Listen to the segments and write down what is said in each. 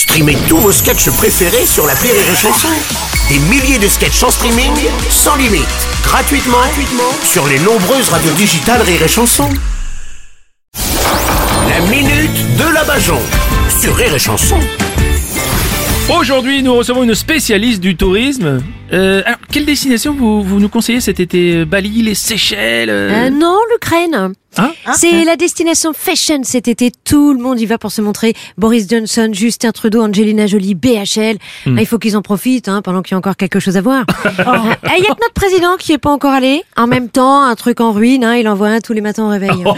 Streamez tous vos sketchs préférés sur la Rire et Chanson. Des milliers de sketchs en streaming, sans limite, gratuitement, gratuitement sur les nombreuses radios digitales Rire et Chanson. La minute de la Bajon sur Rire et Chanson. Aujourd'hui, nous recevons une spécialiste du tourisme. Euh, alors, quelle destination vous, vous nous conseillez cet été? Bali, les Seychelles euh? Euh, non, l'Ukraine. Hein C'est la destination fashion cet été. Tout le monde y va pour se montrer. Boris Johnson, Justin Trudeau, Angelina Jolie, BHL. Hmm. Ah, il faut qu'ils en profitent hein, pendant qu'il y a encore quelque chose à voir. Ah, Il y a que notre président qui est pas encore allé. En même temps, un truc en ruine, hein, il envoie un tous les matins au réveil. Oh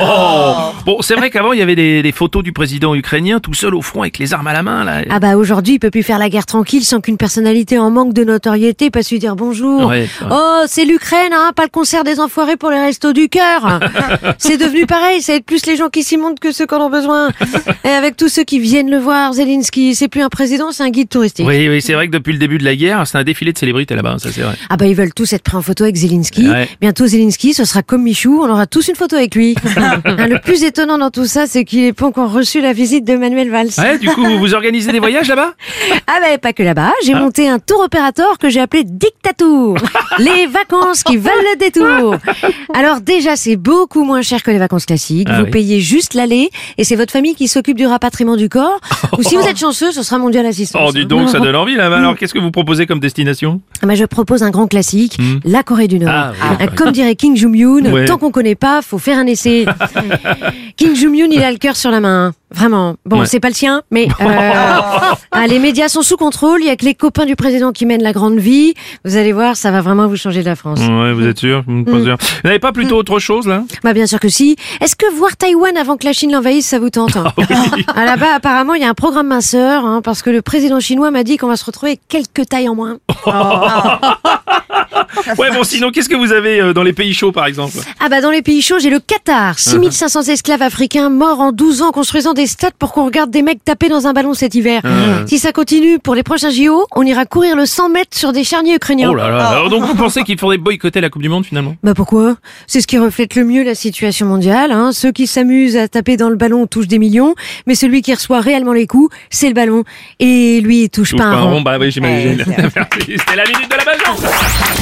Bon, c'est vrai qu'avant, il y avait des, des photos du président ukrainien tout seul au front avec les armes à la main. Là. Ah bah aujourd'hui, il peut plus faire la guerre tranquille sans qu'une personnalité en manque de notoriété passe lui dire bonjour. Ouais, ouais. Oh, c'est l'Ukraine, hein, pas le concert des enfoirés pour les restos du cœur. c'est devenu pareil, ça aide plus les gens qui s'y montent que ceux qui en ont besoin. Et avec tous ceux qui viennent le voir, Zelensky, c'est plus un président, c'est un guide touristique. Oui, oui, c'est vrai que depuis le début de la guerre, c'est un défilé de célébrités là-bas, ça c'est vrai. Ah bah ils veulent tous être pris en photo avec Zelensky. Ouais. Bientôt Zelensky, ce sera comme Michou, on aura tous une photo avec lui. Hein, le plus étonnant dans tout ça, c'est qu'il n'ait pas encore reçu la visite de Manuel Valls. Ouais, du coup, vous organisez des voyages là-bas? Ah ben pas que là-bas, j'ai monté un tour opérateur que j'ai appelé Dictatour. les vacances qui valent le détour. Alors déjà c'est beaucoup moins cher que les vacances classiques. Ah vous oui. payez juste l'aller et c'est votre famille qui s'occupe du rapatriement du corps. Ou si vous êtes chanceux, ce sera mondial assistance. Oh, dis donc, ça donne envie là-bas. Alors, qu'est-ce que vous proposez comme destination? Ah ben, je propose un grand classique, la Corée du Nord. Ah, oui, Euh, Comme dirait Kim Jong-un, Ouais. tant qu'on connaît pas, faut faire un essai. Kim Jong-un, il a le cœur sur la main. Vraiment. Bon, Ouais. c'est pas le sien, mais euh, ah, les médias sont sous contrôle. Il y a que les copains du président qui mènent la grande vie. Vous allez voir, ça va vraiment vous changer de la France. Ouais, vous êtes sûr? Pas sûr. Vous n'avez pas plutôt autre chose là? Bah bien sûr que si. Est-ce que voir Taïwan avant que la Chine l'envahisse, ça vous tente hein? Ah, Là-bas, apparemment, il y a un programme minceur, hein, parce que le président chinois m'a dit qu'on va se retrouver quelques tailles en moins. Ouais, bon, sinon, qu'est-ce que vous avez euh, dans les pays chauds par exemple? Ah bah dans les pays chauds, j'ai le Qatar. 6500 esclaves africains morts en 12 ans construisant des stades pour qu'on regarde des mecs taper dans un ballon cet hiver. Si ça continue, pour les prochains JO, on ira courir le 100 mètres sur des charniers ukrainiens. Oh là là. Alors, donc, vous pensez qu'il faudrait boycotter la Coupe du Monde finalement? Bah pourquoi? C'est ce qui reflète le mieux la situation mondiale. Hein. Ceux qui s'amusent à taper dans le ballon touchent des millions, mais celui qui reçoit réellement les coups, c'est le ballon. Et lui, il touche Touche pas un rond. Bah oui, j'imagine. C'était la minute de la Bajon.